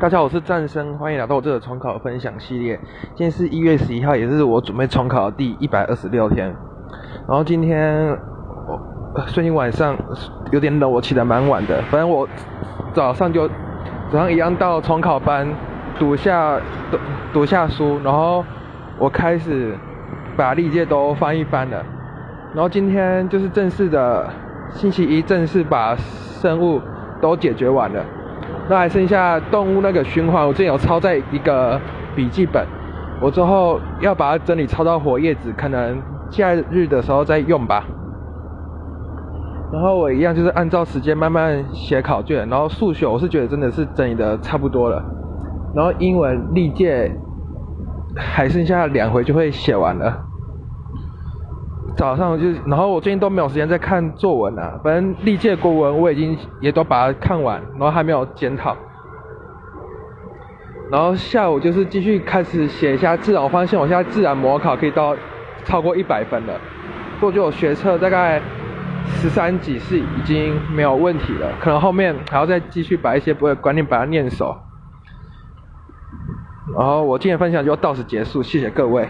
大家好，我是战生，欢迎来到我这个重考分享系列。今天是一月十一号，也是我准备重考的第一百二十六天。然后今天我最近晚上有点冷，我起得蛮晚的。反正我早上就早上一样到重考班读下读读下书，然后我开始把历届都翻一翻了。然后今天就是正式的星期一，正式把生物都解决完了。那还剩下动物那个循环，我之前有抄在一个笔记本，我之后要把它整理抄到活页纸，可能假日的时候再用吧。然后我一样就是按照时间慢慢写考卷，然后数学我是觉得真的是整理的差不多了，然后英文历届还剩下两回就会写完了。早上就，然后我最近都没有时间在看作文啊，反正历届国文我已经也都把它看完，然后还没有检讨。然后下午就是继续开始写一下自然，我发现我现在自然模考可以到超过一百分了，过去我学测大概十三级是已经没有问题了，可能后面还要再继续把一些不会观念把它念熟。然后我今天分享就到此结束，谢谢各位。